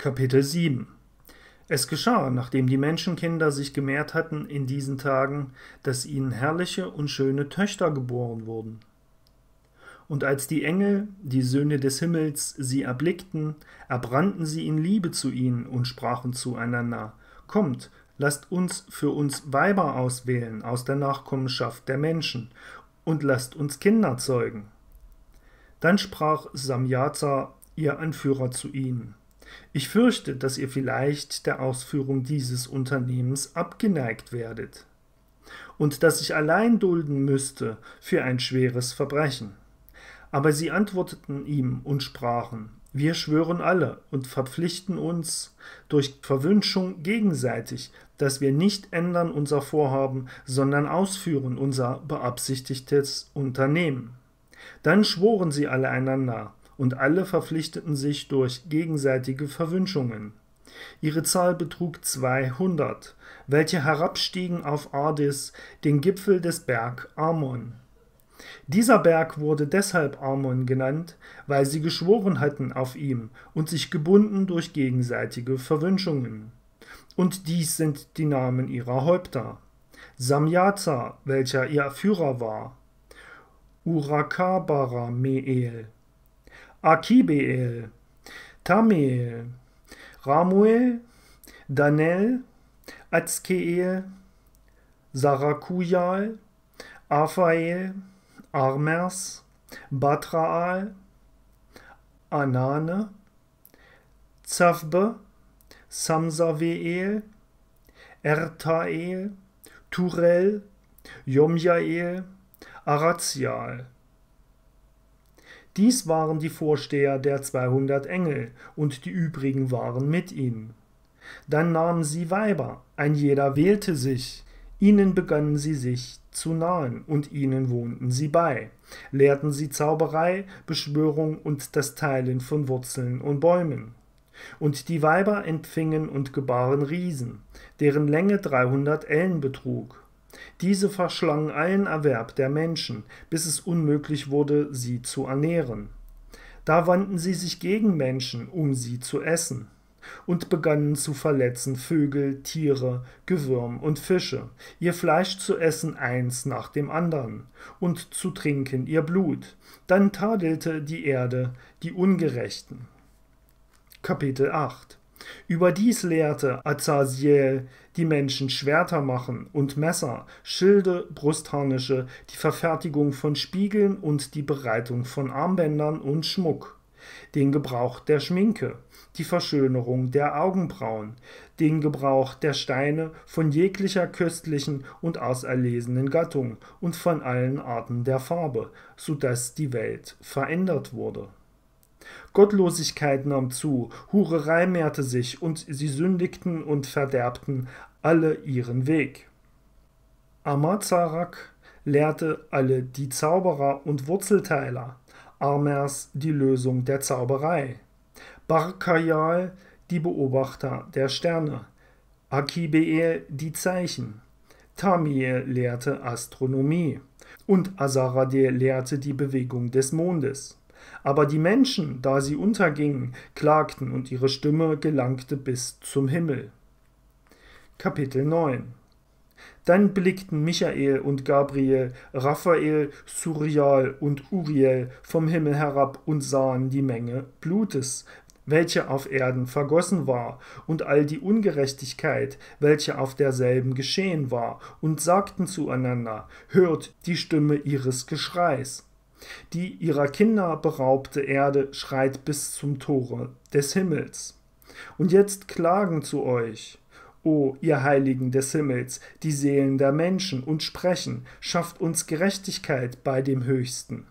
Kapitel 7 Es geschah, nachdem die Menschenkinder sich gemehrt hatten in diesen Tagen, dass ihnen herrliche und schöne Töchter geboren wurden. Und als die Engel, die Söhne des Himmels, sie erblickten, erbrannten sie in Liebe zu ihnen und sprachen zueinander, Kommt, lasst uns für uns Weiber auswählen aus der Nachkommenschaft der Menschen, und lasst uns Kinder zeugen. Dann sprach Samjaza, ihr Anführer, zu ihnen, ich fürchte, dass ihr vielleicht der Ausführung dieses Unternehmens abgeneigt werdet und dass ich allein dulden müsste für ein schweres Verbrechen. Aber sie antworteten ihm und sprachen, wir schwören alle und verpflichten uns durch Verwünschung gegenseitig, dass wir nicht ändern unser Vorhaben, sondern ausführen unser beabsichtigtes Unternehmen. Dann schworen sie alle einander, und alle verpflichteten sich durch gegenseitige Verwünschungen. Ihre Zahl betrug 200, welche herabstiegen auf Ardis, den Gipfel des Berg Amon. Dieser Berg wurde deshalb Amon genannt, weil sie geschworen hatten auf ihm und sich gebunden durch gegenseitige Verwünschungen. Und dies sind die Namen ihrer Häupter. Samjaza, welcher ihr Führer war, Urakabara Meel, Akibeel, Tameel, Ramuel, Danel, Azkeel, Sarakujal, Aphael, Armers, Batraal, Anane, Zavbe, Samsaveel, Ertael, Turel, Jomjael, Arazial. Dies waren die Vorsteher der 200 Engel, und die übrigen waren mit ihnen. Dann nahmen sie Weiber, ein jeder wählte sich, ihnen begannen sie sich zu nahen, und ihnen wohnten sie bei, lehrten sie Zauberei, Beschwörung und das Teilen von Wurzeln und Bäumen. Und die Weiber empfingen und gebaren Riesen, deren Länge dreihundert Ellen betrug. Diese verschlangen allen Erwerb der Menschen, bis es unmöglich wurde, sie zu ernähren. Da wandten sie sich gegen Menschen, um sie zu essen, und begannen zu verletzen Vögel, Tiere, Gewürm und Fische, ihr Fleisch zu essen eins nach dem andern, und zu trinken ihr Blut. Dann tadelte die Erde die Ungerechten. Kapitel 8 Überdies lehrte Azaziel die Menschen Schwerter machen und Messer, Schilde, Brustharnische, die Verfertigung von Spiegeln und die Bereitung von Armbändern und Schmuck, den Gebrauch der Schminke, die Verschönerung der Augenbrauen, den Gebrauch der Steine von jeglicher köstlichen und auserlesenen Gattung und von allen Arten der Farbe, so dass die Welt verändert wurde. Gottlosigkeit nahm zu, Hurerei mehrte sich, und sie sündigten und verderbten alle ihren Weg. Amazarak lehrte alle die Zauberer und Wurzelteiler, Armers die Lösung der Zauberei, Barkayal die Beobachter der Sterne, Akibeel die Zeichen, Tamiel lehrte Astronomie und Asaradeh lehrte die Bewegung des Mondes. Aber die Menschen, da sie untergingen, klagten und ihre Stimme gelangte bis zum Himmel. Kapitel 9 Dann blickten Michael und Gabriel, Raphael, Surial und Uriel vom Himmel herab und sahen die Menge Blutes, welche auf Erden vergossen war, und all die Ungerechtigkeit, welche auf derselben geschehen war, und sagten zueinander, Hört die Stimme ihres Geschreis. Die ihrer Kinder beraubte Erde schreit bis zum Tore des Himmels. Und jetzt klagen zu euch, O ihr Heiligen des Himmels, die Seelen der Menschen, und sprechen, schafft uns Gerechtigkeit bei dem Höchsten.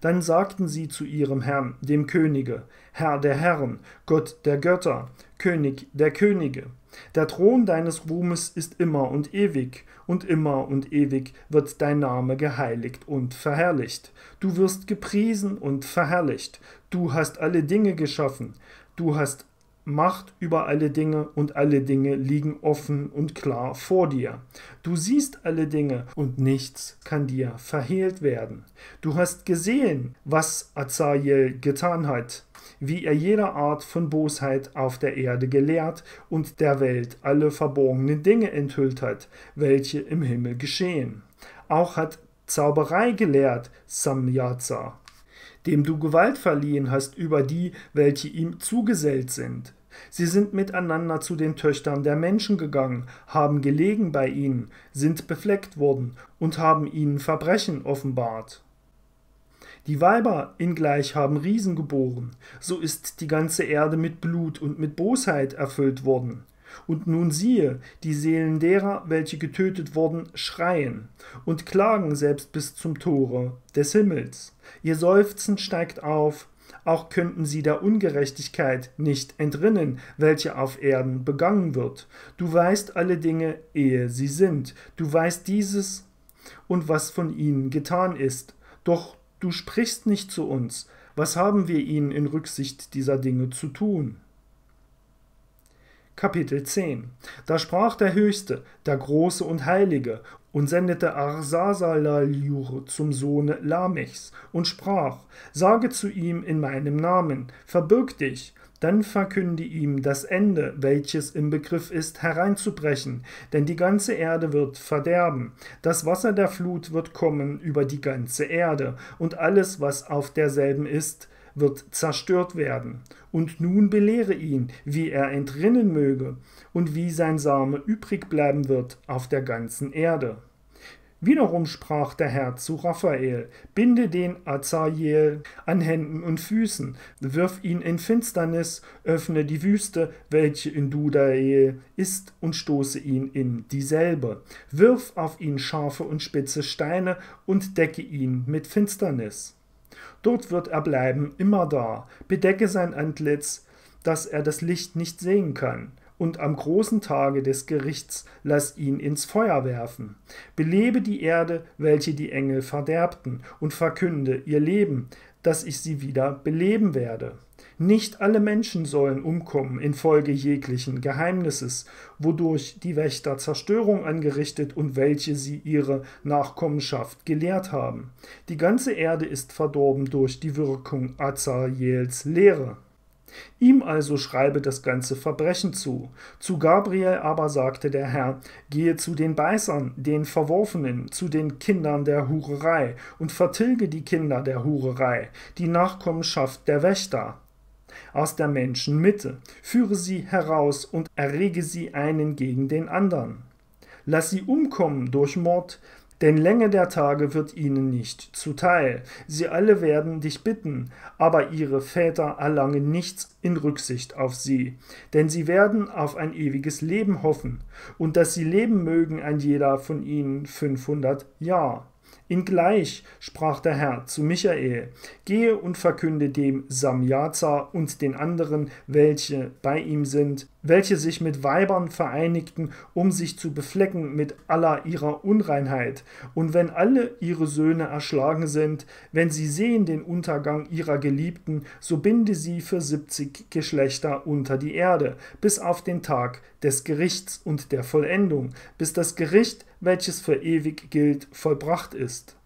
Dann sagten sie zu ihrem Herrn, dem Könige, Herr der Herren, Gott der Götter, König der Könige, der Thron deines Ruhmes ist immer und ewig, und immer und ewig wird dein Name geheiligt und verherrlicht. Du wirst gepriesen und verherrlicht. Du hast alle Dinge geschaffen. Du hast Macht über alle Dinge und alle Dinge liegen offen und klar vor dir. Du siehst alle Dinge und nichts kann dir verhehlt werden. Du hast gesehen, was Azael getan hat, wie er jeder Art von Bosheit auf der Erde gelehrt und der Welt alle verborgenen Dinge enthüllt hat, welche im Himmel geschehen. Auch hat Zauberei gelehrt, Samyaza dem du Gewalt verliehen hast über die, welche ihm zugesellt sind. Sie sind miteinander zu den Töchtern der Menschen gegangen, haben gelegen bei ihnen, sind befleckt worden und haben ihnen Verbrechen offenbart. Die Weiber ingleich haben Riesen geboren, so ist die ganze Erde mit Blut und mit Bosheit erfüllt worden. Und nun siehe, die Seelen derer, welche getötet wurden, schreien und klagen selbst bis zum Tore des Himmels. Ihr Seufzen steigt auf, auch könnten sie der Ungerechtigkeit nicht entrinnen, welche auf Erden begangen wird. Du weißt alle Dinge, ehe sie sind. Du weißt dieses und was von ihnen getan ist. Doch du sprichst nicht zu uns. Was haben wir ihnen in Rücksicht dieser Dinge zu tun? Kapitel 10 Da sprach der Höchste, der Große und Heilige, und sendete Arsasalalur zum Sohne Lamechs und sprach: Sage zu ihm in meinem Namen, verbirg dich, dann verkünde ihm das Ende, welches im Begriff ist, hereinzubrechen, denn die ganze Erde wird verderben. Das Wasser der Flut wird kommen über die ganze Erde, und alles, was auf derselben ist, wird zerstört werden. Und nun belehre ihn, wie er entrinnen möge und wie sein Same übrig bleiben wird auf der ganzen Erde. Wiederum sprach der Herr zu Raphael: Binde den Azael an Händen und Füßen, wirf ihn in Finsternis, öffne die Wüste, welche in Dudael ist, und stoße ihn in dieselbe. Wirf auf ihn scharfe und spitze Steine und decke ihn mit Finsternis. Dort wird er bleiben, immer da. Bedecke sein Antlitz, dass er das Licht nicht sehen kann. Und am großen Tage des Gerichts lass ihn ins Feuer werfen. Belebe die Erde, welche die Engel verderbten, und verkünde ihr Leben, dass ich sie wieder beleben werde. Nicht alle Menschen sollen umkommen infolge jeglichen Geheimnisses, wodurch die Wächter Zerstörung angerichtet und welche sie ihre Nachkommenschaft gelehrt haben. Die ganze Erde ist verdorben durch die Wirkung Azaels Lehre. Ihm also schreibe das ganze Verbrechen zu. Zu Gabriel aber sagte der Herr, gehe zu den Beißern, den Verworfenen, zu den Kindern der Hurerei und vertilge die Kinder der Hurerei, die Nachkommenschaft der Wächter aus der Menschenmitte, führe sie heraus und errege sie einen gegen den andern. Lass sie umkommen durch Mord, denn Länge der Tage wird ihnen nicht zuteil. Sie alle werden dich bitten, aber ihre Väter erlangen nichts in Rücksicht auf sie, denn sie werden auf ein ewiges Leben hoffen, und dass sie leben mögen ein jeder von ihnen fünfhundert Jahr. Ingleich sprach der Herr zu Michael: Gehe und verkünde dem Samjaza und den anderen, welche bei ihm sind, welche sich mit Weibern vereinigten, um sich zu beflecken mit aller ihrer Unreinheit. Und wenn alle ihre Söhne erschlagen sind, wenn sie sehen den Untergang ihrer Geliebten, so binde sie für siebzig Geschlechter unter die Erde, bis auf den Tag des Gerichts und der Vollendung, bis das Gericht, welches für ewig gilt, vollbracht ist.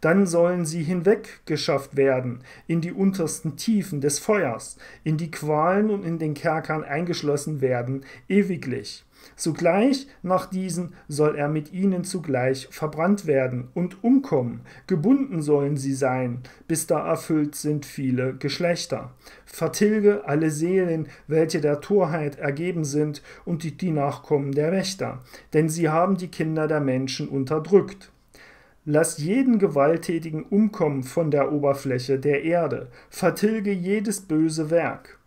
Dann sollen sie hinweggeschafft werden in die untersten Tiefen des Feuers, in die Qualen und in den Kerkern eingeschlossen werden, ewiglich. Sogleich nach diesen soll er mit ihnen zugleich verbrannt werden und umkommen. Gebunden sollen sie sein, bis da erfüllt sind viele Geschlechter. Vertilge alle Seelen, welche der Torheit ergeben sind, und die, die Nachkommen der Wächter, denn sie haben die Kinder der Menschen unterdrückt. Lass jeden Gewalttätigen umkommen von der Oberfläche der Erde, vertilge jedes böse Werk.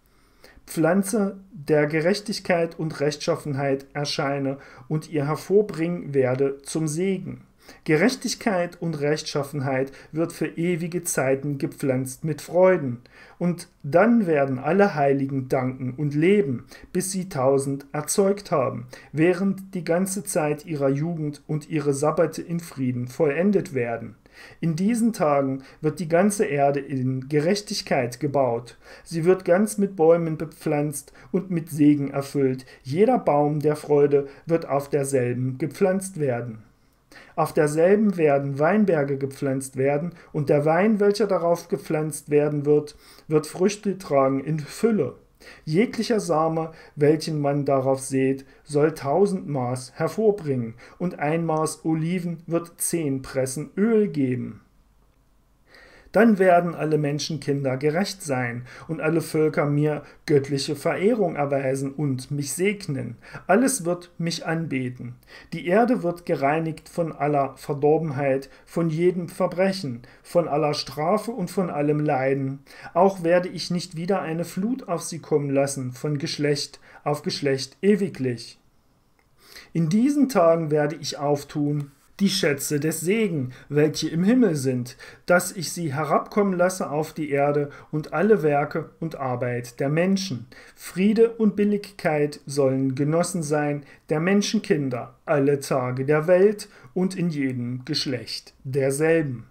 Pflanze der Gerechtigkeit und Rechtschaffenheit erscheine und ihr hervorbringen werde zum Segen. Gerechtigkeit und Rechtschaffenheit wird für ewige Zeiten gepflanzt mit Freuden, und dann werden alle Heiligen danken und leben, bis sie tausend erzeugt haben, während die ganze Zeit ihrer Jugend und ihre Sabbate in Frieden vollendet werden. In diesen Tagen wird die ganze Erde in Gerechtigkeit gebaut. Sie wird ganz mit Bäumen bepflanzt und mit Segen erfüllt. Jeder Baum der Freude wird auf derselben gepflanzt werden. Auf derselben werden Weinberge gepflanzt werden, und der Wein, welcher darauf gepflanzt werden wird, wird Früchte tragen in Fülle. Jeglicher Same, welchen man darauf sät, soll tausend Maß hervorbringen, und ein Maß Oliven wird zehn Pressen Öl geben. Dann werden alle Menschenkinder gerecht sein und alle Völker mir göttliche Verehrung erweisen und mich segnen. Alles wird mich anbeten. Die Erde wird gereinigt von aller Verdorbenheit, von jedem Verbrechen, von aller Strafe und von allem Leiden. Auch werde ich nicht wieder eine Flut auf sie kommen lassen, von Geschlecht auf Geschlecht ewiglich. In diesen Tagen werde ich auftun die Schätze des Segen, welche im Himmel sind, dass ich sie herabkommen lasse auf die Erde und alle Werke und Arbeit der Menschen. Friede und Billigkeit sollen genossen sein der Menschenkinder alle Tage der Welt und in jedem Geschlecht derselben.